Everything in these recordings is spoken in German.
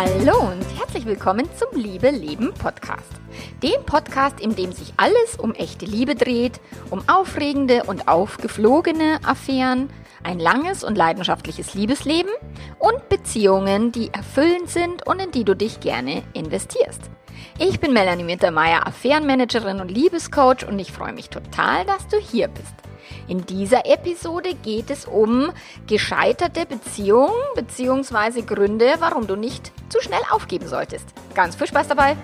Hallo und herzlich willkommen zum Liebe Leben Podcast. Dem Podcast, in dem sich alles um echte Liebe dreht, um aufregende und aufgeflogene Affären, ein langes und leidenschaftliches Liebesleben und Beziehungen, die erfüllend sind und in die du dich gerne investierst. Ich bin Melanie Mittermeier, Affärenmanagerin und Liebescoach und ich freue mich total, dass du hier bist. In dieser Episode geht es um gescheiterte Beziehungen bzw. Gründe, warum du nicht zu schnell aufgeben solltest. Ganz viel Spaß dabei!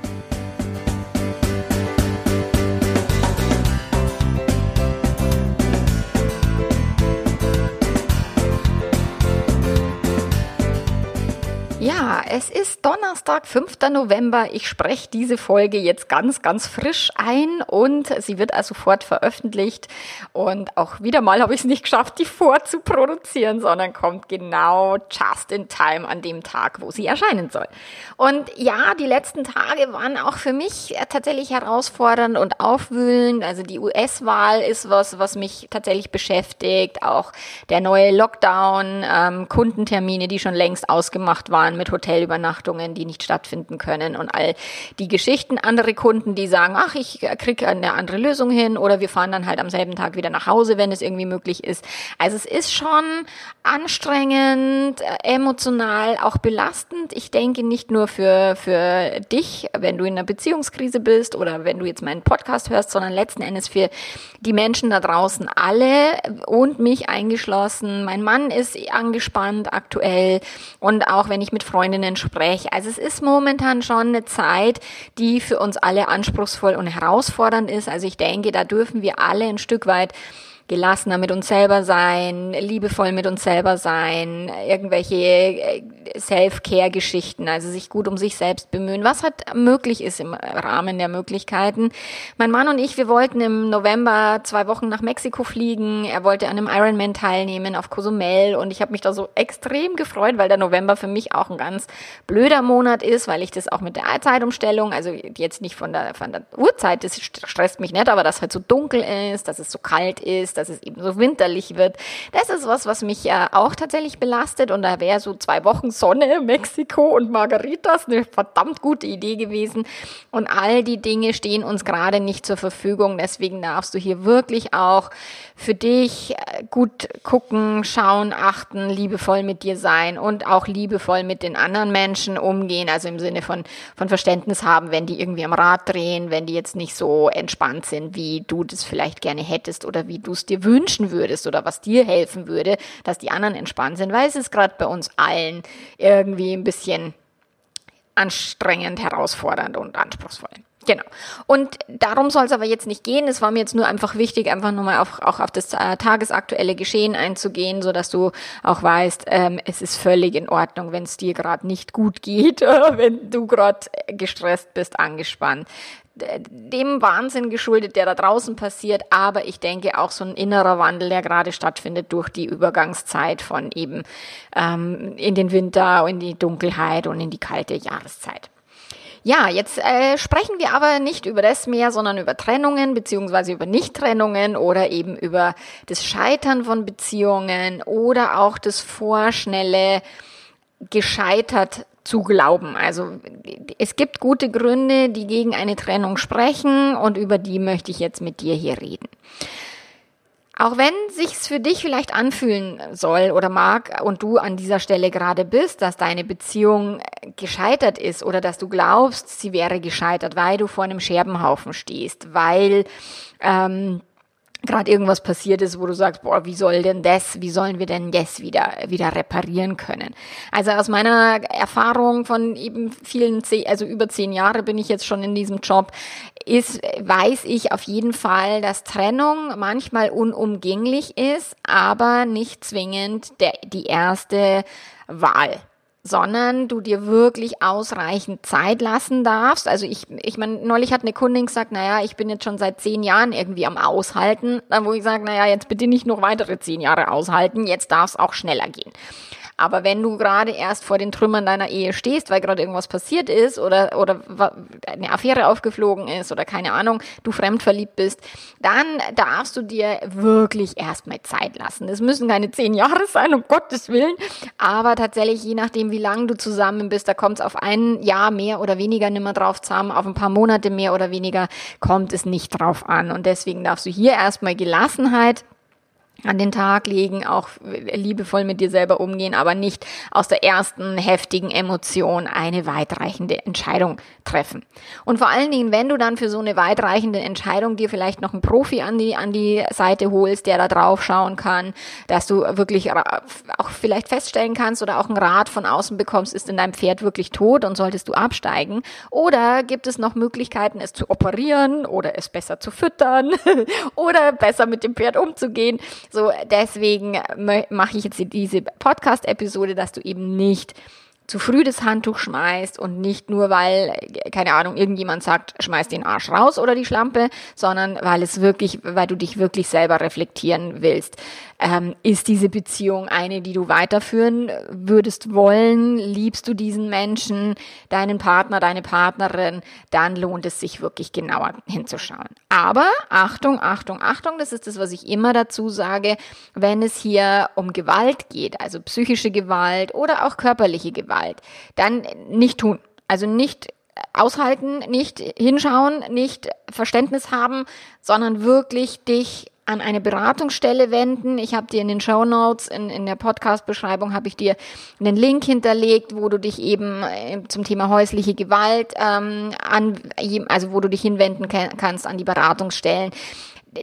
Ja, es ist Donnerstag, 5. November. Ich spreche diese Folge jetzt ganz, ganz frisch ein und sie wird also sofort veröffentlicht. Und auch wieder mal habe ich es nicht geschafft, die vorzuproduzieren, sondern kommt genau just in time an dem Tag, wo sie erscheinen soll. Und ja, die letzten Tage waren auch für mich tatsächlich herausfordernd und aufwühlend. Also die US-Wahl ist was, was mich tatsächlich beschäftigt. Auch der neue Lockdown, ähm, Kundentermine, die schon längst ausgemacht waren Jahren mit Hotelübernachtungen, die nicht stattfinden können und all die Geschichten. Andere Kunden, die sagen, ach, ich kriege eine andere Lösung hin oder wir fahren dann halt am selben Tag wieder nach Hause, wenn es irgendwie möglich ist. Also es ist schon anstrengend, emotional, auch belastend. Ich denke nicht nur für, für dich, wenn du in einer Beziehungskrise bist oder wenn du jetzt meinen Podcast hörst, sondern letzten Endes für die Menschen da draußen alle und mich eingeschlossen. Mein Mann ist angespannt aktuell und auch wenn ich mit Freundinnen spreche. Also es ist momentan schon eine Zeit, die für uns alle anspruchsvoll und herausfordernd ist. Also ich denke, da dürfen wir alle ein Stück weit gelassener mit uns selber sein, liebevoll mit uns selber sein, irgendwelche äh, Self-Care-Geschichten, also sich gut um sich selbst bemühen, was halt möglich ist im Rahmen der Möglichkeiten. Mein Mann und ich, wir wollten im November zwei Wochen nach Mexiko fliegen. Er wollte an einem Ironman teilnehmen auf Cozumel und ich habe mich da so extrem gefreut, weil der November für mich auch ein ganz blöder Monat ist, weil ich das auch mit der Zeitumstellung, also jetzt nicht von der, von der Uhrzeit, das stresst mich nicht, aber dass halt so dunkel ist, dass es so kalt ist, dass es eben so winterlich wird. Das ist was, was mich äh, auch tatsächlich belastet und da wäre so zwei Wochen Sonne, Mexiko und Margaritas eine verdammt gute Idee gewesen. Und all die Dinge stehen uns gerade nicht zur Verfügung. Deswegen darfst du hier wirklich auch für dich äh, gut gucken, schauen, achten, liebevoll mit dir sein und auch liebevoll mit den anderen Menschen umgehen, also im Sinne von, von Verständnis haben, wenn die irgendwie am Rad drehen, wenn die jetzt nicht so entspannt sind, wie du das vielleicht gerne hättest oder wie du es dir wünschen würdest oder was dir helfen würde, dass die anderen entspannt sind, weil es ist gerade bei uns allen irgendwie ein bisschen anstrengend, herausfordernd und anspruchsvoll. Genau. Und darum soll es aber jetzt nicht gehen. Es war mir jetzt nur einfach wichtig, einfach nochmal auf, auch auf das äh, tagesaktuelle Geschehen einzugehen, so dass du auch weißt, ähm, es ist völlig in Ordnung, wenn es dir gerade nicht gut geht, wenn du gerade gestresst bist, angespannt dem Wahnsinn geschuldet, der da draußen passiert, aber ich denke auch so ein innerer Wandel, der gerade stattfindet durch die Übergangszeit von eben ähm, in den Winter, in die Dunkelheit und in die kalte Jahreszeit. Ja, jetzt äh, sprechen wir aber nicht über das mehr, sondern über Trennungen beziehungsweise über Nichttrennungen oder eben über das Scheitern von Beziehungen oder auch das vorschnelle gescheitert zu glauben. Also es gibt gute Gründe, die gegen eine Trennung sprechen und über die möchte ich jetzt mit dir hier reden. Auch wenn sich's für dich vielleicht anfühlen soll oder mag und du an dieser Stelle gerade bist, dass deine Beziehung gescheitert ist oder dass du glaubst, sie wäre gescheitert, weil du vor einem Scherbenhaufen stehst, weil ähm, gerade irgendwas passiert ist, wo du sagst, boah, wie soll denn das, wie sollen wir denn das wieder, wieder reparieren können? Also aus meiner Erfahrung von eben vielen, also über zehn Jahre bin ich jetzt schon in diesem Job, ist, weiß ich auf jeden Fall, dass Trennung manchmal unumgänglich ist, aber nicht zwingend der, die erste Wahl sondern du dir wirklich ausreichend Zeit lassen darfst. Also ich, ich meine, neulich hat eine Kundin gesagt, naja, ich bin jetzt schon seit zehn Jahren irgendwie am Aushalten, wo ich sage, naja, jetzt bitte nicht noch weitere zehn Jahre aushalten, jetzt darf es auch schneller gehen. Aber wenn du gerade erst vor den Trümmern deiner Ehe stehst, weil gerade irgendwas passiert ist oder, oder eine Affäre aufgeflogen ist oder keine Ahnung, du fremdverliebt bist, dann darfst du dir wirklich erstmal Zeit lassen. Es müssen keine zehn Jahre sein, um Gottes Willen, aber tatsächlich, je nachdem, wie lange du zusammen bist, da kommt es auf ein Jahr mehr oder weniger nimmer drauf zusammen, auf ein paar Monate mehr oder weniger kommt es nicht drauf an. Und deswegen darfst du hier erstmal Gelassenheit an den Tag legen, auch liebevoll mit dir selber umgehen, aber nicht aus der ersten heftigen Emotion eine weitreichende Entscheidung treffen. Und vor allen Dingen, wenn du dann für so eine weitreichende Entscheidung dir vielleicht noch einen Profi an die, an die Seite holst, der da drauf schauen kann, dass du wirklich auch vielleicht feststellen kannst oder auch einen Rat von außen bekommst, ist in deinem Pferd wirklich tot und solltest du absteigen? Oder gibt es noch Möglichkeiten, es zu operieren oder es besser zu füttern oder besser mit dem Pferd umzugehen? So, deswegen mache ich jetzt diese Podcast-Episode, dass du eben nicht zu früh das Handtuch schmeißt und nicht nur, weil, keine Ahnung, irgendjemand sagt, schmeiß den Arsch raus oder die Schlampe, sondern weil es wirklich, weil du dich wirklich selber reflektieren willst. Ähm, ist diese Beziehung eine, die du weiterführen würdest wollen? Liebst du diesen Menschen, deinen Partner, deine Partnerin? Dann lohnt es sich wirklich genauer hinzuschauen. Aber Achtung, Achtung, Achtung, das ist das, was ich immer dazu sage, wenn es hier um Gewalt geht, also psychische Gewalt oder auch körperliche Gewalt, dann nicht tun. Also nicht aushalten, nicht hinschauen, nicht Verständnis haben, sondern wirklich dich an eine Beratungsstelle wenden. Ich habe dir in den Show Notes, in, in der Podcast-Beschreibung habe ich dir einen Link hinterlegt, wo du dich eben äh, zum Thema häusliche Gewalt ähm, an, also wo du dich hinwenden kannst an die Beratungsstellen.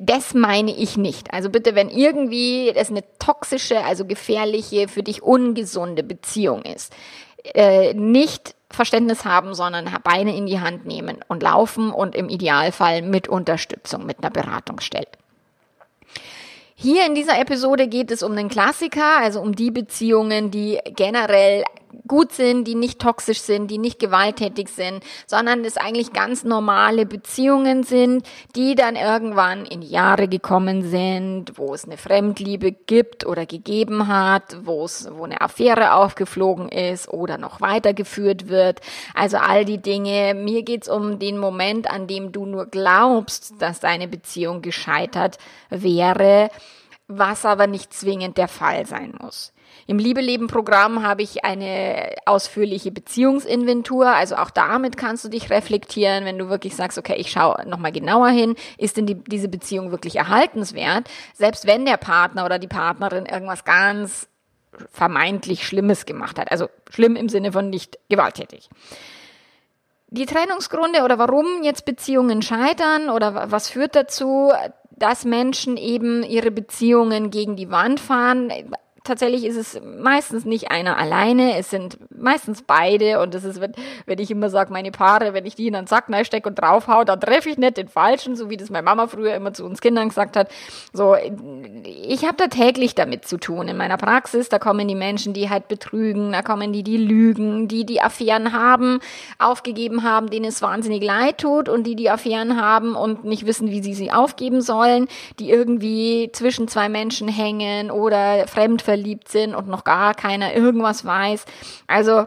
Das meine ich nicht. Also bitte, wenn irgendwie das eine toxische, also gefährliche, für dich ungesunde Beziehung ist, äh, nicht Verständnis haben, sondern Beine in die Hand nehmen und laufen und im Idealfall mit Unterstützung, mit einer Beratungsstelle. Hier in dieser Episode geht es um den Klassiker, also um die Beziehungen, die generell gut sind, die nicht toxisch sind, die nicht gewalttätig sind, sondern es eigentlich ganz normale Beziehungen sind, die dann irgendwann in Jahre gekommen sind, wo es eine Fremdliebe gibt oder gegeben hat, wo es, wo eine Affäre aufgeflogen ist oder noch weitergeführt wird. Also all die Dinge. Mir geht's um den Moment, an dem du nur glaubst, dass deine Beziehung gescheitert wäre, was aber nicht zwingend der Fall sein muss. Im Liebe-Leben-Programm habe ich eine ausführliche Beziehungsinventur. Also auch damit kannst du dich reflektieren, wenn du wirklich sagst, okay, ich schaue nochmal genauer hin, ist denn die, diese Beziehung wirklich erhaltenswert? Selbst wenn der Partner oder die Partnerin irgendwas ganz vermeintlich Schlimmes gemacht hat. Also schlimm im Sinne von nicht gewalttätig. Die Trennungsgründe oder warum jetzt Beziehungen scheitern oder was führt dazu, dass Menschen eben ihre Beziehungen gegen die Wand fahren, tatsächlich ist es meistens nicht einer alleine, es sind meistens beide und das ist, wenn, wenn ich immer sage, meine Paare, wenn ich die in einen Sack stecke und draufhau, dann treffe ich nicht den Falschen, so wie das meine Mama früher immer zu uns Kindern gesagt hat. So, ich habe da täglich damit zu tun. In meiner Praxis, da kommen die Menschen, die halt betrügen, da kommen die, die lügen, die die Affären haben, aufgegeben haben, denen es wahnsinnig leid tut und die die Affären haben und nicht wissen, wie sie sie aufgeben sollen, die irgendwie zwischen zwei Menschen hängen oder fremd verliebt sind und noch gar keiner irgendwas weiß. Also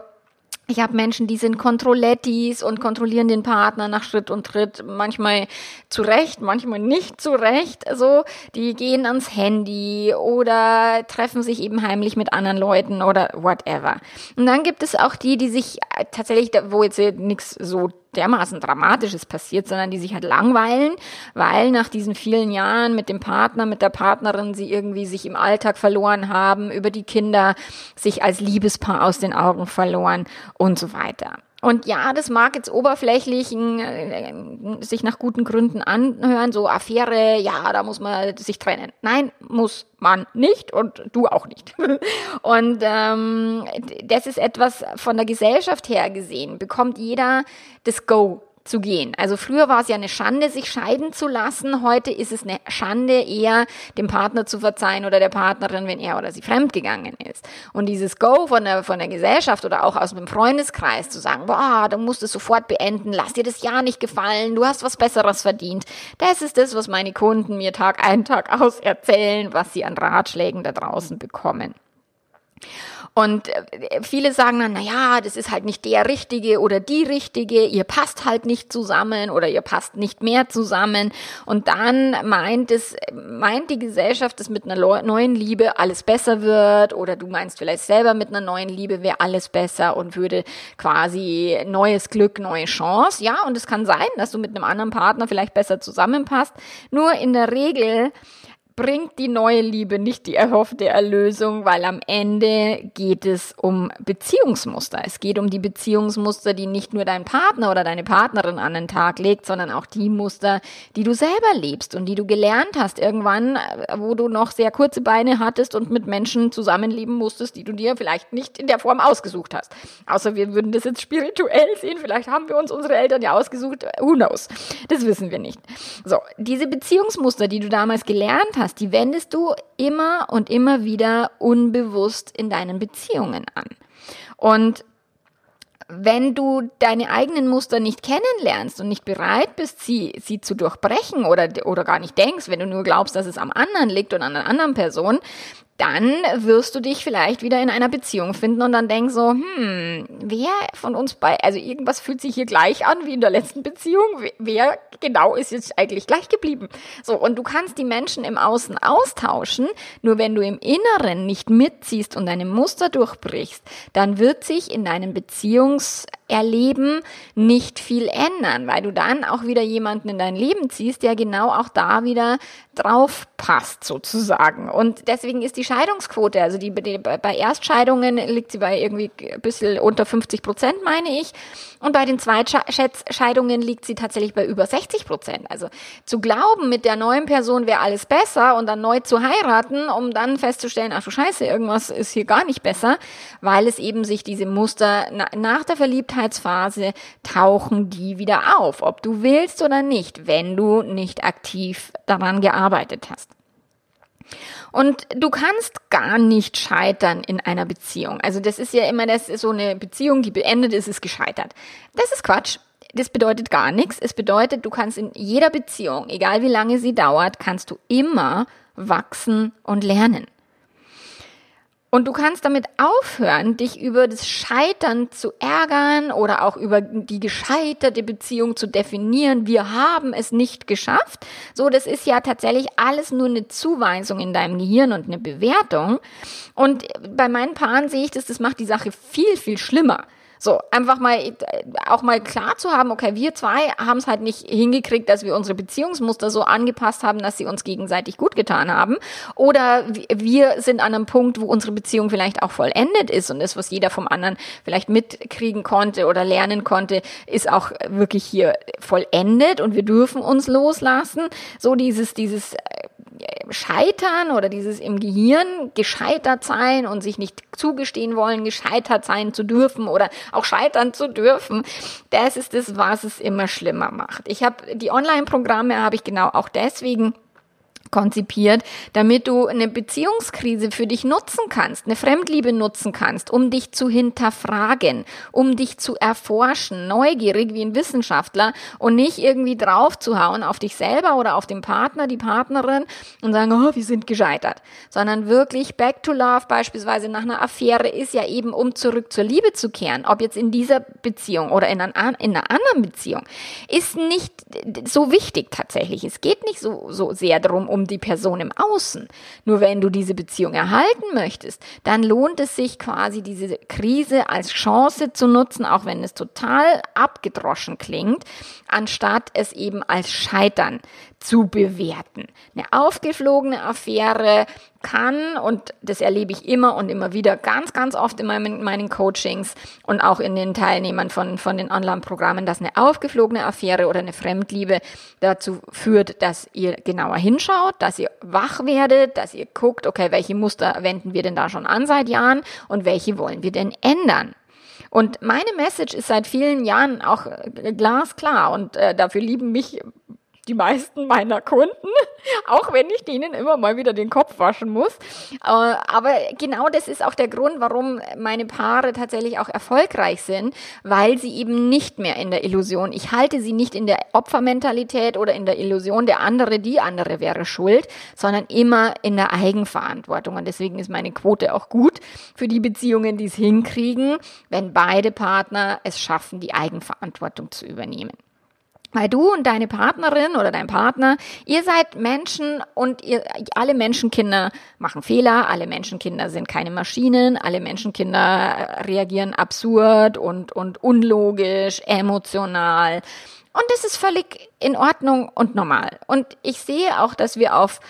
ich habe Menschen, die sind Kontrollettis und kontrollieren den Partner nach Schritt und Tritt, manchmal zurecht, manchmal nicht zurecht. So, die gehen ans Handy oder treffen sich eben heimlich mit anderen Leuten oder whatever. Und dann gibt es auch die, die sich tatsächlich, wo jetzt nichts so dermaßen Dramatisches passiert, sondern die sich halt langweilen, weil nach diesen vielen Jahren mit dem Partner, mit der Partnerin sie irgendwie sich im Alltag verloren haben, über die Kinder sich als Liebespaar aus den Augen verloren und so weiter. Und ja, das mag jetzt oberflächlich äh, sich nach guten Gründen anhören, so Affäre, ja, da muss man sich trennen. Nein, muss man nicht und du auch nicht. Und ähm, das ist etwas von der Gesellschaft her gesehen, bekommt jeder das Go zu gehen. Also früher war es ja eine Schande, sich scheiden zu lassen. Heute ist es eine Schande, eher dem Partner zu verzeihen oder der Partnerin, wenn er oder sie fremdgegangen ist. Und dieses Go von der, von der Gesellschaft oder auch aus dem Freundeskreis zu sagen, boah, du musst es sofort beenden, lass dir das ja nicht gefallen, du hast was Besseres verdient. Das ist das, was meine Kunden mir Tag ein, Tag aus erzählen, was sie an Ratschlägen da draußen bekommen. Und äh, viele sagen dann, na ja, das ist halt nicht der Richtige oder die Richtige, ihr passt halt nicht zusammen oder ihr passt nicht mehr zusammen. Und dann meint es, meint die Gesellschaft, dass mit einer neuen Liebe alles besser wird oder du meinst vielleicht selber mit einer neuen Liebe wäre alles besser und würde quasi neues Glück, neue Chance. Ja, und es kann sein, dass du mit einem anderen Partner vielleicht besser zusammenpasst. Nur in der Regel bringt die neue Liebe nicht die erhoffte Erlösung, weil am Ende geht es um Beziehungsmuster. Es geht um die Beziehungsmuster, die nicht nur dein Partner oder deine Partnerin an den Tag legt, sondern auch die Muster, die du selber lebst und die du gelernt hast irgendwann, wo du noch sehr kurze Beine hattest und mit Menschen zusammenleben musstest, die du dir vielleicht nicht in der Form ausgesucht hast. Außer wir würden das jetzt spirituell sehen. Vielleicht haben wir uns unsere Eltern ja ausgesucht. Who knows? Das wissen wir nicht. So, diese Beziehungsmuster, die du damals gelernt hast, hast, die wendest du immer und immer wieder unbewusst in deinen Beziehungen an. Und wenn du deine eigenen Muster nicht kennenlernst und nicht bereit bist, sie, sie zu durchbrechen oder, oder gar nicht denkst, wenn du nur glaubst, dass es am anderen liegt und an einer anderen Person, dann wirst du dich vielleicht wieder in einer Beziehung finden und dann denkst so, hm, wer von uns bei, also irgendwas fühlt sich hier gleich an wie in der letzten Beziehung, wer genau ist jetzt eigentlich gleich geblieben? So, und du kannst die Menschen im Außen austauschen, nur wenn du im Inneren nicht mitziehst und deine Muster durchbrichst, dann wird sich in deinem Beziehungserleben nicht viel ändern, weil du dann auch wieder jemanden in dein Leben ziehst, der genau auch da wieder drauf passt sozusagen. Und deswegen ist die Scheidungsquote, also die, die bei Erstscheidungen liegt sie bei irgendwie ein bisschen unter 50 Prozent, meine ich. Und bei den Zweitscheidungen liegt sie tatsächlich bei über 60 Prozent. Also zu glauben, mit der neuen Person wäre alles besser und dann neu zu heiraten, um dann festzustellen, ach du Scheiße, irgendwas ist hier gar nicht besser, weil es eben sich diese Muster nach der Verliebtheitsphase tauchen die wieder auf, ob du willst oder nicht, wenn du nicht aktiv daran gearbeitet hast. Und du kannst gar nicht scheitern in einer Beziehung. Also das ist ja immer das so eine Beziehung, die beendet ist, ist gescheitert. Das ist Quatsch. Das bedeutet gar nichts. Es bedeutet, du kannst in jeder Beziehung, egal wie lange sie dauert, kannst du immer wachsen und lernen. Und du kannst damit aufhören, dich über das Scheitern zu ärgern oder auch über die gescheiterte Beziehung zu definieren. Wir haben es nicht geschafft. So, das ist ja tatsächlich alles nur eine Zuweisung in deinem Gehirn und eine Bewertung. Und bei meinen Paaren sehe ich das, das macht die Sache viel, viel schlimmer. So, einfach mal auch mal klar zu haben, okay, wir zwei haben es halt nicht hingekriegt, dass wir unsere Beziehungsmuster so angepasst haben, dass sie uns gegenseitig gut getan haben. Oder wir sind an einem Punkt, wo unsere Beziehung vielleicht auch vollendet ist und das, was jeder vom anderen vielleicht mitkriegen konnte oder lernen konnte, ist auch wirklich hier vollendet und wir dürfen uns loslassen. So dieses, dieses Scheitern oder dieses im Gehirn gescheitert sein und sich nicht zugestehen wollen, gescheitert sein zu dürfen oder auch scheitern zu dürfen, das ist es, was es immer schlimmer macht. Ich habe die Online-Programme habe ich genau auch deswegen konzipiert, damit du eine Beziehungskrise für dich nutzen kannst, eine Fremdliebe nutzen kannst, um dich zu hinterfragen, um dich zu erforschen, neugierig wie ein Wissenschaftler und nicht irgendwie draufzuhauen auf dich selber oder auf den Partner, die Partnerin und sagen, oh, wir sind gescheitert, sondern wirklich back to love beispielsweise nach einer Affäre ist ja eben, um zurück zur Liebe zu kehren, ob jetzt in dieser Beziehung oder in einer, in einer anderen Beziehung, ist nicht so wichtig tatsächlich. Es geht nicht so, so sehr darum, um die Person im Außen. Nur wenn du diese Beziehung erhalten möchtest, dann lohnt es sich quasi diese Krise als Chance zu nutzen, auch wenn es total abgedroschen klingt, anstatt es eben als Scheitern zu bewerten. Eine aufgeflogene Affäre kann, und das erlebe ich immer und immer wieder ganz, ganz oft in meinen, meinen Coachings und auch in den Teilnehmern von, von den Online-Programmen, dass eine aufgeflogene Affäre oder eine Fremdliebe dazu führt, dass ihr genauer hinschaut, dass ihr wach werdet, dass ihr guckt, okay, welche Muster wenden wir denn da schon an seit Jahren und welche wollen wir denn ändern? Und meine Message ist seit vielen Jahren auch glasklar und äh, dafür lieben mich die meisten meiner Kunden, auch wenn ich denen immer mal wieder den Kopf waschen muss. Äh, aber genau das ist auch der Grund, warum meine Paare tatsächlich auch erfolgreich sind, weil sie eben nicht mehr in der Illusion, ich halte sie nicht in der Opfermentalität oder in der Illusion, der andere, die andere wäre schuld, sondern immer in der Eigenverantwortung. Und deswegen ist meine Quote auch gut für die Beziehungen, die es hinkriegen, wenn beide Partner es schaffen, die Eigenverantwortung zu übernehmen. Weil du und deine Partnerin oder dein Partner, ihr seid Menschen und ihr, alle Menschenkinder machen Fehler, alle Menschenkinder sind keine Maschinen, alle Menschenkinder reagieren absurd und, und unlogisch, emotional. Und das ist völlig in Ordnung und normal. Und ich sehe auch, dass wir auf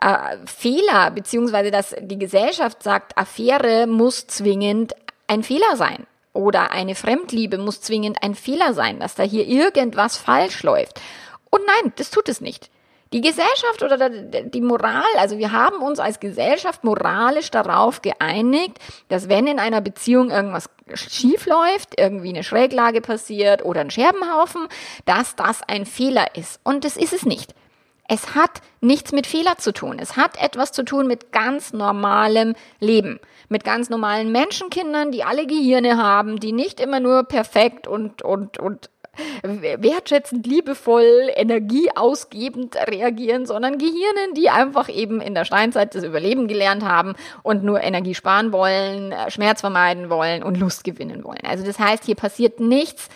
äh, Fehler, beziehungsweise dass die Gesellschaft sagt, Affäre muss zwingend ein Fehler sein oder eine Fremdliebe muss zwingend ein Fehler sein, dass da hier irgendwas falsch läuft. Und nein, das tut es nicht. Die Gesellschaft oder die Moral, also wir haben uns als Gesellschaft moralisch darauf geeinigt, dass wenn in einer Beziehung irgendwas schief läuft, irgendwie eine Schräglage passiert oder ein Scherbenhaufen, dass das ein Fehler ist. Und das ist es nicht. Es hat nichts mit Fehler zu tun. Es hat etwas zu tun mit ganz normalem Leben. Mit ganz normalen Menschenkindern, die alle Gehirne haben, die nicht immer nur perfekt und, und, und wertschätzend, liebevoll, energieausgebend reagieren, sondern Gehirnen, die einfach eben in der Steinzeit das Überleben gelernt haben und nur Energie sparen wollen, Schmerz vermeiden wollen und Lust gewinnen wollen. Also das heißt, hier passiert nichts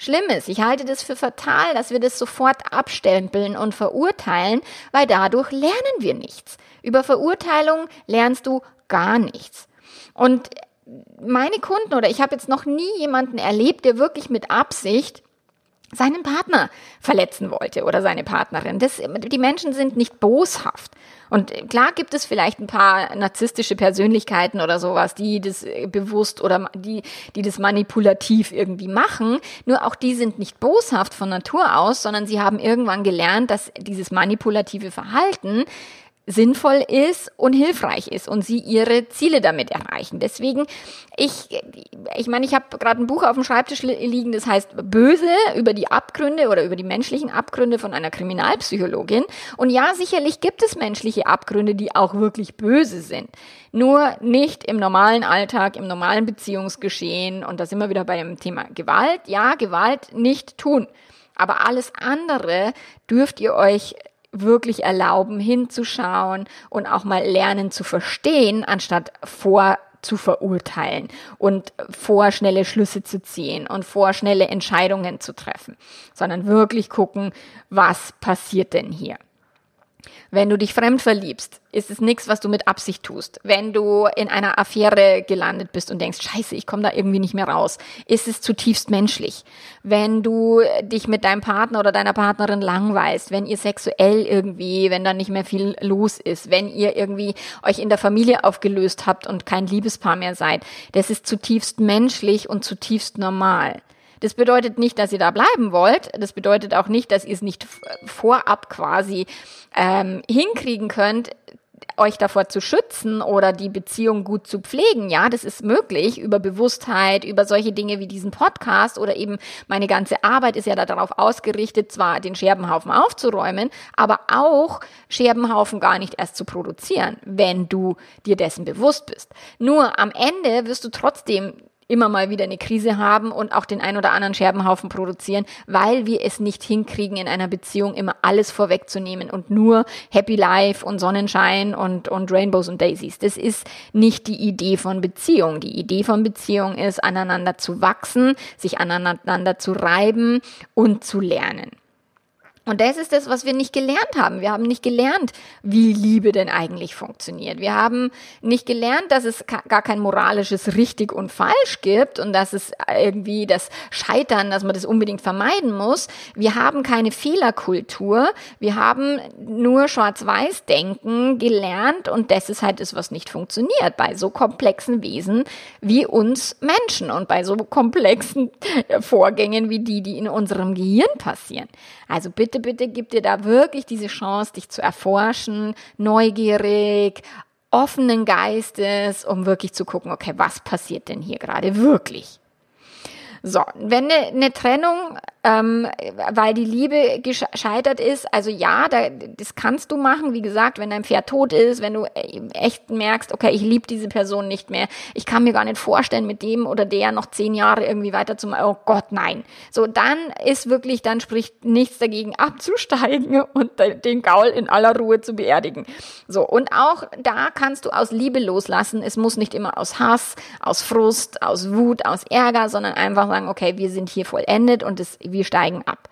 Schlimmes. Ich halte das für fatal, dass wir das sofort abstempeln und verurteilen, weil dadurch lernen wir nichts. Über Verurteilung lernst du gar nichts. Und meine Kunden oder ich habe jetzt noch nie jemanden erlebt, der wirklich mit Absicht seinen Partner verletzen wollte oder seine Partnerin. Das, die Menschen sind nicht boshaft. Und klar gibt es vielleicht ein paar narzisstische Persönlichkeiten oder sowas, die das bewusst oder die, die das manipulativ irgendwie machen. Nur auch die sind nicht boshaft von Natur aus, sondern sie haben irgendwann gelernt, dass dieses manipulative Verhalten sinnvoll ist und hilfreich ist und sie ihre Ziele damit erreichen. Deswegen, ich, ich meine, ich habe gerade ein Buch auf dem Schreibtisch liegen, das heißt Böse über die Abgründe oder über die menschlichen Abgründe von einer Kriminalpsychologin. Und ja, sicherlich gibt es menschliche Abgründe, die auch wirklich böse sind. Nur nicht im normalen Alltag, im normalen Beziehungsgeschehen. Und da sind wir wieder beim Thema Gewalt. Ja, Gewalt nicht tun. Aber alles andere dürft ihr euch wirklich erlauben, hinzuschauen und auch mal lernen zu verstehen, anstatt vor zu verurteilen und vor schnelle Schlüsse zu ziehen und vor schnelle Entscheidungen zu treffen, sondern wirklich gucken, was passiert denn hier. Wenn du dich fremd verliebst, ist es nichts, was du mit Absicht tust. Wenn du in einer Affäre gelandet bist und denkst, scheiße, ich komme da irgendwie nicht mehr raus, ist es zutiefst menschlich. Wenn du dich mit deinem Partner oder deiner Partnerin langweilst, wenn ihr sexuell irgendwie, wenn da nicht mehr viel los ist, wenn ihr irgendwie euch in der Familie aufgelöst habt und kein Liebespaar mehr seid, das ist zutiefst menschlich und zutiefst normal. Das bedeutet nicht, dass ihr da bleiben wollt. Das bedeutet auch nicht, dass ihr es nicht vorab quasi ähm, hinkriegen könnt, euch davor zu schützen oder die Beziehung gut zu pflegen. Ja, das ist möglich über Bewusstheit, über solche Dinge wie diesen Podcast oder eben meine ganze Arbeit ist ja darauf ausgerichtet, zwar den Scherbenhaufen aufzuräumen, aber auch Scherbenhaufen gar nicht erst zu produzieren, wenn du dir dessen bewusst bist. Nur am Ende wirst du trotzdem immer mal wieder eine Krise haben und auch den ein oder anderen Scherbenhaufen produzieren, weil wir es nicht hinkriegen, in einer Beziehung immer alles vorwegzunehmen und nur Happy Life und Sonnenschein und, und Rainbows und Daisies. Das ist nicht die Idee von Beziehung. Die Idee von Beziehung ist, aneinander zu wachsen, sich aneinander zu reiben und zu lernen. Und das ist das, was wir nicht gelernt haben. Wir haben nicht gelernt, wie Liebe denn eigentlich funktioniert. Wir haben nicht gelernt, dass es gar kein moralisches richtig und falsch gibt und dass es irgendwie das Scheitern, dass man das unbedingt vermeiden muss. Wir haben keine Fehlerkultur. Wir haben nur Schwarz-Weiß-Denken gelernt und das ist halt das, was nicht funktioniert bei so komplexen Wesen wie uns Menschen und bei so komplexen Vorgängen wie die, die in unserem Gehirn passieren. Also bitte bitte, gib dir da wirklich diese Chance, dich zu erforschen, neugierig, offenen Geistes, um wirklich zu gucken, okay, was passiert denn hier gerade wirklich? So, wenn eine, eine Trennung ähm, weil die Liebe gescheitert ist. Also ja, da, das kannst du machen. Wie gesagt, wenn dein Pferd tot ist, wenn du äh, echt merkst, okay, ich liebe diese Person nicht mehr. Ich kann mir gar nicht vorstellen, mit dem oder der noch zehn Jahre irgendwie weiter zu machen. Oh Gott, nein. So, dann ist wirklich, dann spricht nichts dagegen abzusteigen und den Gaul in aller Ruhe zu beerdigen. So, und auch da kannst du aus Liebe loslassen. Es muss nicht immer aus Hass, aus Frust, aus Wut, aus Ärger, sondern einfach sagen, okay, wir sind hier vollendet und es wir steigen ab.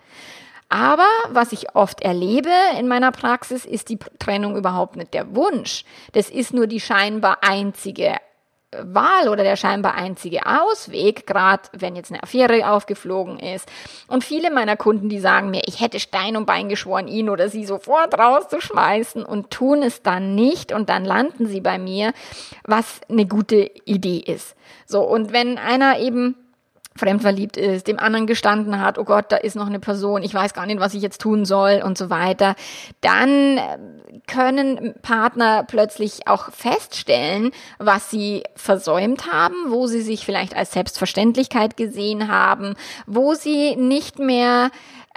Aber was ich oft erlebe in meiner Praxis, ist die Trennung überhaupt nicht der Wunsch. Das ist nur die scheinbar einzige Wahl oder der scheinbar einzige Ausweg, gerade wenn jetzt eine Affäre aufgeflogen ist. Und viele meiner Kunden, die sagen mir, ich hätte Stein und Bein geschworen, ihn oder sie sofort rauszuschmeißen und tun es dann nicht und dann landen sie bei mir, was eine gute Idee ist. So, und wenn einer eben fremdverliebt ist, dem anderen gestanden hat, oh Gott, da ist noch eine Person, ich weiß gar nicht, was ich jetzt tun soll und so weiter, dann äh, können Partner plötzlich auch feststellen, was sie versäumt haben, wo sie sich vielleicht als Selbstverständlichkeit gesehen haben, wo sie nicht mehr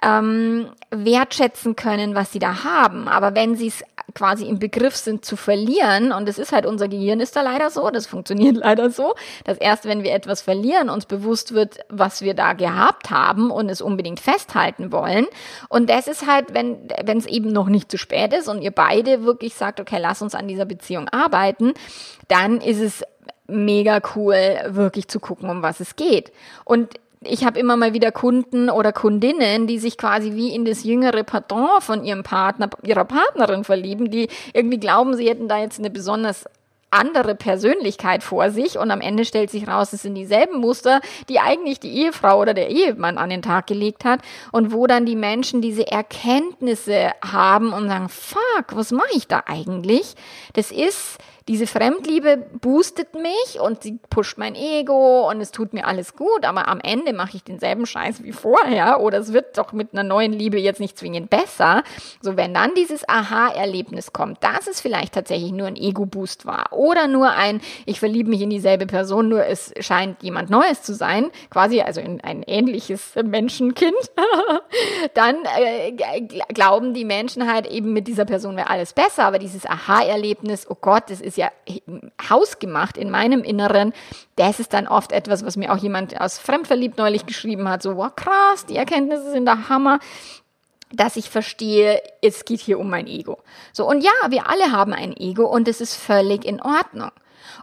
ähm, wertschätzen können, was sie da haben. Aber wenn sie es quasi im Begriff sind zu verlieren, und es ist halt unser Gehirn ist da leider so, das funktioniert leider so, dass erst wenn wir etwas verlieren, uns bewusst wird, was wir da gehabt haben und es unbedingt festhalten wollen. Und das ist halt, wenn wenn es eben noch nicht zu spät ist und ihr beide wirklich sagt, okay, lass uns an dieser Beziehung arbeiten, dann ist es mega cool, wirklich zu gucken, um was es geht. Und ich habe immer mal wieder Kunden oder Kundinnen, die sich quasi wie in das jüngere Pardon von ihrem Partner, ihrer Partnerin verlieben, die irgendwie glauben, sie hätten da jetzt eine besonders andere Persönlichkeit vor sich und am Ende stellt sich raus, es sind dieselben Muster, die eigentlich die Ehefrau oder der Ehemann an den Tag gelegt hat und wo dann die Menschen diese Erkenntnisse haben und sagen, fuck, was mache ich da eigentlich? Das ist diese Fremdliebe boostet mich und sie pusht mein Ego und es tut mir alles gut, aber am Ende mache ich denselben Scheiß wie vorher oder es wird doch mit einer neuen Liebe jetzt nicht zwingend besser. So, wenn dann dieses Aha-Erlebnis kommt, dass es vielleicht tatsächlich nur ein Ego-Boost war oder nur ein, ich verliebe mich in dieselbe Person, nur es scheint jemand Neues zu sein, quasi also in ein ähnliches Menschenkind, dann äh, glauben die Menschen halt eben mit dieser Person wäre alles besser, aber dieses Aha-Erlebnis, oh Gott, das ist ist ja hausgemacht in meinem Inneren. Das ist dann oft etwas, was mir auch jemand aus Fremdverliebt neulich geschrieben hat. So, wow, krass, die Erkenntnisse sind der Hammer dass ich verstehe, es geht hier um mein Ego. So, und ja, wir alle haben ein Ego und es ist völlig in Ordnung.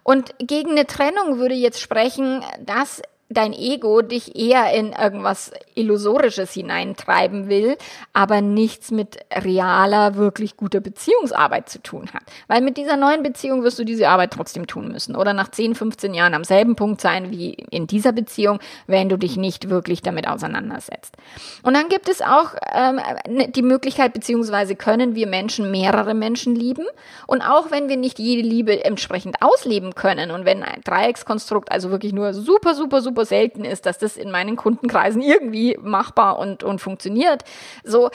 Und gegen eine Trennung würde jetzt sprechen, dass dein Ego dich eher in irgendwas Illusorisches hineintreiben will, aber nichts mit realer, wirklich guter Beziehungsarbeit zu tun hat. Weil mit dieser neuen Beziehung wirst du diese Arbeit trotzdem tun müssen oder nach 10, 15 Jahren am selben Punkt sein wie in dieser Beziehung, wenn du dich nicht wirklich damit auseinandersetzt. Und dann gibt es auch ähm, ne, die Möglichkeit, beziehungsweise können wir Menschen mehrere Menschen lieben. Und auch wenn wir nicht jede Liebe entsprechend ausleben können und wenn ein Dreieckskonstrukt also wirklich nur super, super, super super selten ist, dass das in meinen Kundenkreisen irgendwie machbar und, und funktioniert. So,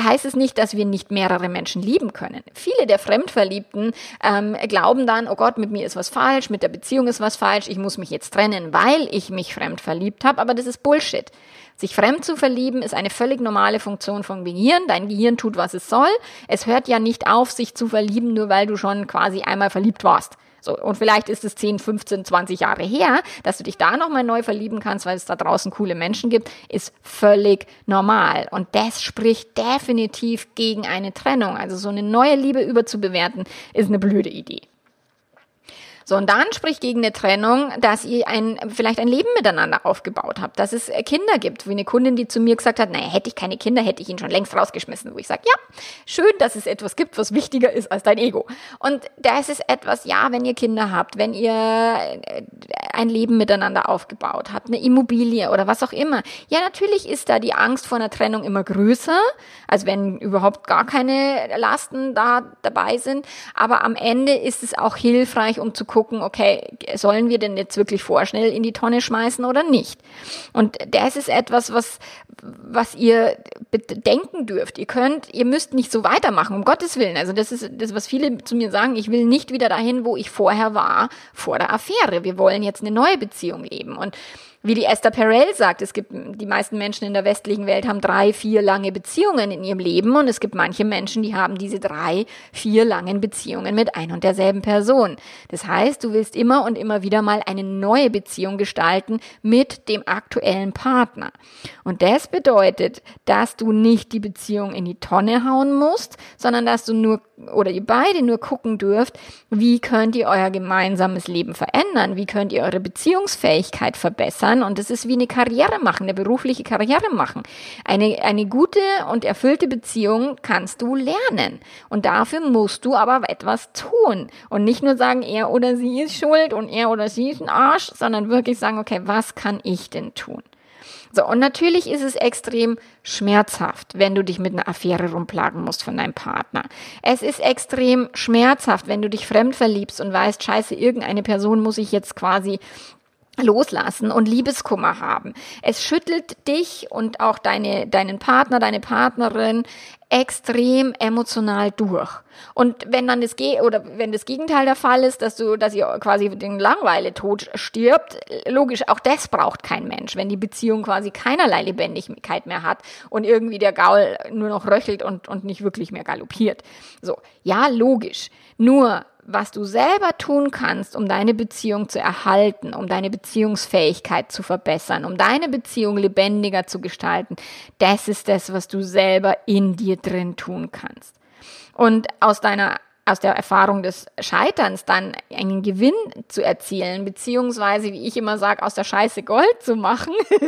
heißt es nicht, dass wir nicht mehrere Menschen lieben können. Viele der Fremdverliebten ähm, glauben dann, oh Gott, mit mir ist was falsch, mit der Beziehung ist was falsch, ich muss mich jetzt trennen, weil ich mich fremd verliebt habe, aber das ist Bullshit. Sich fremd zu verlieben ist eine völlig normale Funktion vom Gehirn. Dein Gehirn tut, was es soll. Es hört ja nicht auf, sich zu verlieben, nur weil du schon quasi einmal verliebt warst. So, und vielleicht ist es 10, 15, 20 Jahre her, dass du dich da nochmal neu verlieben kannst, weil es da draußen coole Menschen gibt, ist völlig normal. Und das spricht definitiv gegen eine Trennung. Also so eine neue Liebe überzubewerten, ist eine blöde Idee. So, und dann spricht gegen eine Trennung, dass ihr ein, vielleicht ein Leben miteinander aufgebaut habt, dass es Kinder gibt, wie eine Kundin, die zu mir gesagt hat, naja, hätte ich keine Kinder, hätte ich ihn schon längst rausgeschmissen. Wo ich sage, ja, schön, dass es etwas gibt, was wichtiger ist als dein Ego. Und das ist etwas, ja, wenn ihr Kinder habt, wenn ihr äh, ein Leben miteinander aufgebaut habt, eine Immobilie oder was auch immer. Ja, natürlich ist da die Angst vor einer Trennung immer größer, als wenn überhaupt gar keine Lasten da dabei sind. Aber am Ende ist es auch hilfreich, um zu gucken, okay, sollen wir denn jetzt wirklich vorschnell in die Tonne schmeißen oder nicht? Und das ist etwas, was, was ihr bedenken dürft. Ihr könnt, ihr müsst nicht so weitermachen, um Gottes Willen. Also das ist das, was viele zu mir sagen, ich will nicht wieder dahin, wo ich vorher war, vor der Affäre. Wir wollen jetzt eine neue Beziehung leben. Und Wie die Esther Perel sagt, es gibt die meisten Menschen in der westlichen Welt haben drei, vier lange Beziehungen in ihrem Leben und es gibt manche Menschen, die haben diese drei, vier langen Beziehungen mit ein und derselben Person. Das heißt, du willst immer und immer wieder mal eine neue Beziehung gestalten mit dem aktuellen Partner. Und das bedeutet, dass du nicht die Beziehung in die Tonne hauen musst, sondern dass du nur oder ihr beide nur gucken dürft, wie könnt ihr euer gemeinsames Leben verändern, wie könnt ihr eure Beziehungsfähigkeit verbessern und das ist wie eine Karriere machen, eine berufliche Karriere machen. Eine, eine gute und erfüllte Beziehung kannst du lernen und dafür musst du aber etwas tun und nicht nur sagen, er oder sie ist schuld und er oder sie ist ein Arsch, sondern wirklich sagen, okay, was kann ich denn tun? So, und natürlich ist es extrem schmerzhaft, wenn du dich mit einer Affäre rumplagen musst von deinem Partner. Es ist extrem schmerzhaft, wenn du dich fremd verliebst und weißt, scheiße, irgendeine Person muss ich jetzt quasi loslassen und Liebeskummer haben. Es schüttelt dich und auch deine, deinen Partner, deine Partnerin extrem emotional durch. Und wenn dann das Ge oder wenn das Gegenteil der Fall ist, dass du, dass ihr quasi den Langweile tot stirbt, logisch, auch das braucht kein Mensch, wenn die Beziehung quasi keinerlei Lebendigkeit mehr hat und irgendwie der Gaul nur noch röchelt und, und nicht wirklich mehr galoppiert. So. Ja, logisch. Nur, was du selber tun kannst, um deine Beziehung zu erhalten, um deine Beziehungsfähigkeit zu verbessern, um deine Beziehung lebendiger zu gestalten, das ist das, was du selber in dir drin tun kannst. Und aus deiner aus der Erfahrung des Scheiterns dann einen Gewinn zu erzielen, beziehungsweise, wie ich immer sage, aus der Scheiße Gold zu machen,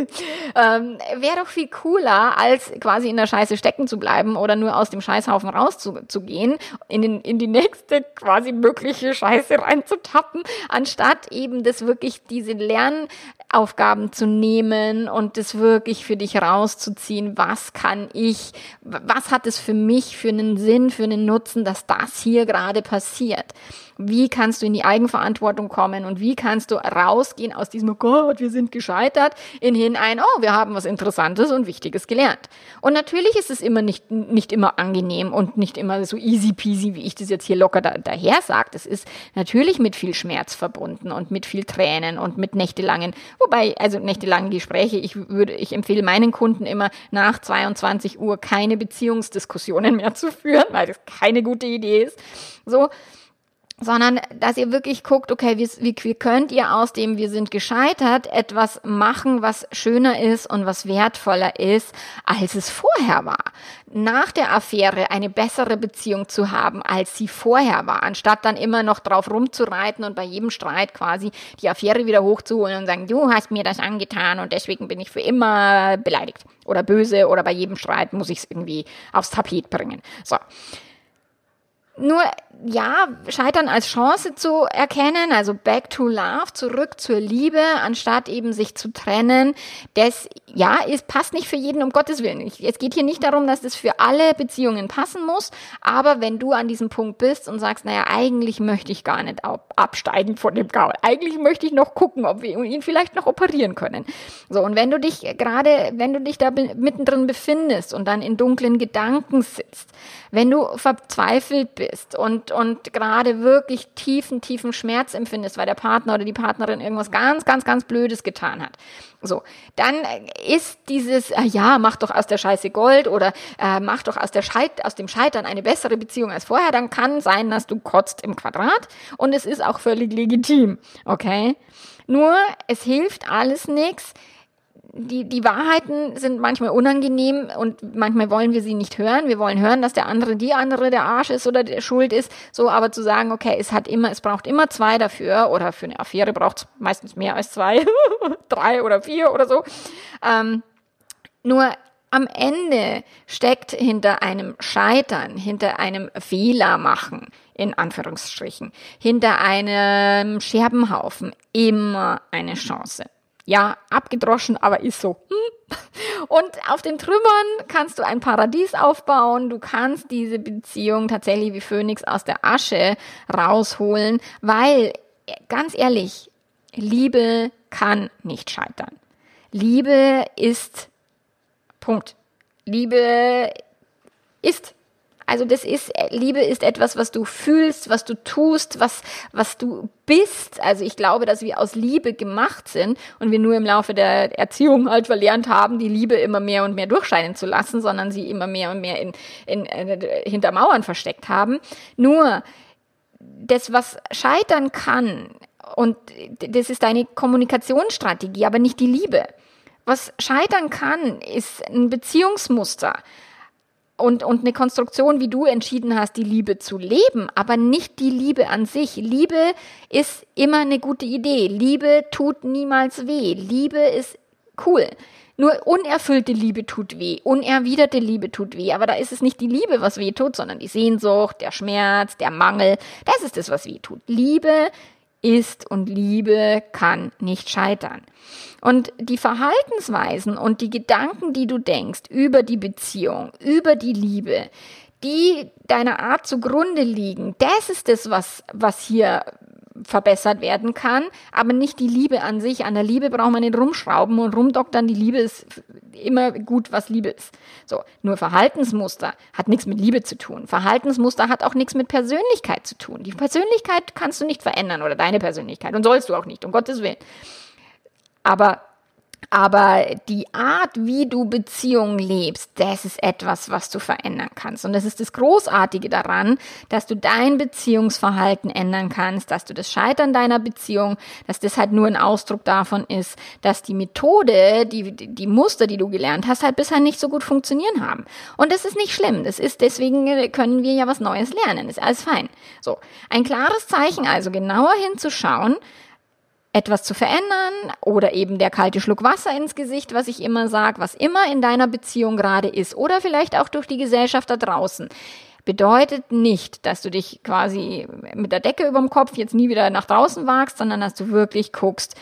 ähm, wäre doch viel cooler, als quasi in der Scheiße stecken zu bleiben oder nur aus dem Scheißhaufen rauszugehen, in, in die nächste quasi mögliche Scheiße reinzutappen, anstatt eben das wirklich diese Lern Aufgaben zu nehmen und das wirklich für dich rauszuziehen. Was kann ich, was hat es für mich für einen Sinn, für einen Nutzen, dass das hier gerade passiert? Wie kannst du in die Eigenverantwortung kommen und wie kannst du rausgehen aus diesem, oh Gott, wir sind gescheitert, in hin ein, oh, wir haben was Interessantes und Wichtiges gelernt. Und natürlich ist es immer nicht, nicht immer angenehm und nicht immer so easy peasy, wie ich das jetzt hier locker da, daher sage. Es ist natürlich mit viel Schmerz verbunden und mit viel Tränen und mit nächtelangen, wobei, also nächtelangen Gespräche, ich würde, ich empfehle meinen Kunden immer nach 22 Uhr keine Beziehungsdiskussionen mehr zu führen, weil das keine gute Idee ist. So, sondern dass ihr wirklich guckt, okay, wie, wie, wie könnt ihr aus dem wir sind gescheitert etwas machen, was schöner ist und was wertvoller ist, als es vorher war. Nach der Affäre eine bessere Beziehung zu haben, als sie vorher war, anstatt dann immer noch drauf rumzureiten und bei jedem Streit quasi die Affäre wieder hochzuholen und sagen, du hast mir das angetan und deswegen bin ich für immer beleidigt oder böse oder bei jedem Streit muss ich es irgendwie aufs Tapet bringen. So. Nur ja, Scheitern als Chance zu erkennen, also back to love, zurück zur Liebe, anstatt eben sich zu trennen, das ja, es passt nicht für jeden um Gottes Willen. Es geht hier nicht darum, dass das für alle Beziehungen passen muss, aber wenn du an diesem Punkt bist und sagst, naja, eigentlich möchte ich gar nicht absteigen von dem Gaul, eigentlich möchte ich noch gucken, ob wir ihn vielleicht noch operieren können. So, und wenn du dich gerade, wenn du dich da mittendrin befindest und dann in dunklen Gedanken sitzt, wenn du verzweifelt bist und, und gerade wirklich tiefen, tiefen Schmerz empfindest, weil der Partner oder die Partnerin irgendwas ganz, ganz, ganz Blödes getan hat, so, dann ist dieses, äh, ja, mach doch aus der Scheiße Gold oder äh, mach doch aus, der Scheit aus dem Scheitern eine bessere Beziehung als vorher, dann kann sein, dass du kotzt im Quadrat und es ist auch völlig legitim, okay? Nur, es hilft alles nichts die, die Wahrheiten sind manchmal unangenehm und manchmal wollen wir sie nicht hören. Wir wollen hören, dass der andere die andere der Arsch ist oder der Schuld ist. So, aber zu sagen, okay, es hat immer, es braucht immer zwei dafür oder für eine Affäre braucht es meistens mehr als zwei, drei oder vier oder so. Ähm, nur am Ende steckt hinter einem Scheitern, hinter einem Fehler machen, in Anführungsstrichen, hinter einem Scherbenhaufen immer eine Chance ja, abgedroschen, aber ist so. Hm. Und auf den Trümmern kannst du ein Paradies aufbauen. Du kannst diese Beziehung tatsächlich wie Phönix aus der Asche rausholen, weil, ganz ehrlich, Liebe kann nicht scheitern. Liebe ist Punkt. Liebe ist Also das ist, Liebe ist etwas, was du fühlst, was du tust, was, was du bist. Also ich glaube, dass wir aus Liebe gemacht sind und wir nur im Laufe der Erziehung halt verlernt haben, die Liebe immer mehr und mehr durchscheinen zu lassen, sondern sie immer mehr und mehr in, in äh, hinter Mauern versteckt haben. Nur das, was scheitern kann, und das ist deine Kommunikationsstrategie, aber nicht die Liebe. Was scheitern kann, ist ein Beziehungsmuster und, und eine Konstruktion, wie du entschieden hast, die Liebe zu leben, aber nicht die Liebe an sich. Liebe ist immer eine gute Idee. Liebe tut niemals weh. Liebe ist cool. Nur unerfüllte Liebe tut weh, unerwiderte Liebe tut weh, aber da ist es nicht die Liebe, was weh tut, sondern die Sehnsucht, der Schmerz, der Mangel. Das ist es, was weh tut. Liebe ist und Liebe kann nicht scheitern. Und die Verhaltensweisen und die Gedanken, die du denkst über die Beziehung, über die Liebe, die deiner Art zugrunde liegen, das ist das, was, was hier verbessert werden kann, aber nicht die Liebe an sich. An der Liebe braucht man nicht rumschrauben und rumdoktern. Die Liebe ist immer gut, was Liebe ist. So, nur Verhaltensmuster hat nichts mit Liebe zu tun. Verhaltensmuster hat auch nichts mit Persönlichkeit zu tun. Die Persönlichkeit kannst du nicht verändern oder deine Persönlichkeit und sollst du auch nicht, um Gottes Willen. Aber aber die Art, wie du Beziehungen lebst, das ist etwas, was du verändern kannst. Und das ist das Großartige daran, dass du dein Beziehungsverhalten ändern kannst, dass du das Scheitern deiner Beziehung, dass das halt nur ein Ausdruck davon ist, dass die Methode, die, die Muster, die du gelernt hast, halt bisher nicht so gut funktionieren haben. Und das ist nicht schlimm. Das ist, deswegen können wir ja was Neues lernen. ist alles fein. So. Ein klares Zeichen also, genauer hinzuschauen, etwas zu verändern oder eben der kalte Schluck Wasser ins Gesicht, was ich immer sage, was immer in deiner Beziehung gerade ist oder vielleicht auch durch die Gesellschaft da draußen bedeutet nicht, dass du dich quasi mit der Decke über dem Kopf jetzt nie wieder nach draußen wagst, sondern dass du wirklich guckst,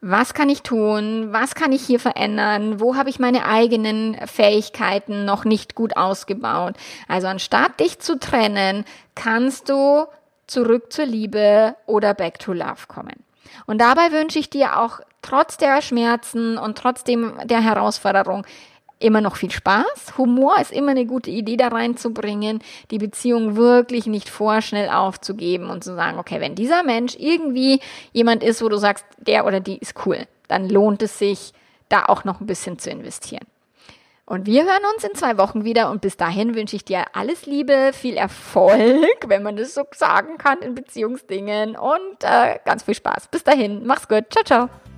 was kann ich tun, was kann ich hier verändern, wo habe ich meine eigenen Fähigkeiten noch nicht gut ausgebaut. Also anstatt dich zu trennen, kannst du zurück zur Liebe oder back to love kommen. Und dabei wünsche ich dir auch trotz der Schmerzen und trotzdem der Herausforderung immer noch viel Spaß. Humor ist immer eine gute Idee da reinzubringen, die Beziehung wirklich nicht vorschnell aufzugeben und zu sagen, okay, wenn dieser Mensch irgendwie jemand ist, wo du sagst, der oder die ist cool, dann lohnt es sich, da auch noch ein bisschen zu investieren. Und wir hören uns in zwei Wochen wieder und bis dahin wünsche ich dir alles Liebe, viel Erfolg, wenn man das so sagen kann in Beziehungsdingen und äh, ganz viel Spaß. Bis dahin, mach's gut, ciao, ciao.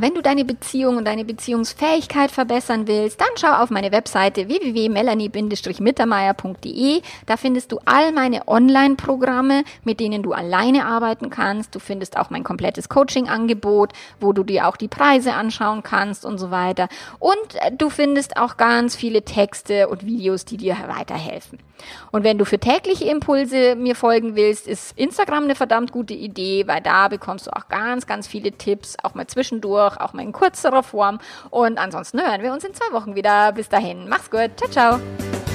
Wenn du deine Beziehung und deine Beziehungsfähigkeit verbessern willst, dann schau auf meine Webseite www.melanie-mittermeier.de. Da findest du all meine Online-Programme, mit denen du alleine arbeiten kannst. Du findest auch mein komplettes Coaching-Angebot, wo du dir auch die Preise anschauen kannst und so weiter. Und äh, du findest auch ganz viele Texte und Videos, die dir weiterhelfen. Und wenn du für tägliche Impulse mir folgen willst, ist Instagram eine verdammt gute Idee, weil da bekommst du auch ganz, ganz viele Tipps, auch mal zwischendurch durch, auch mal in kürzerer Form. Und ansonsten hören wir uns in zwei Wochen wieder. Bis dahin, mach's gut. Ciao, ciao.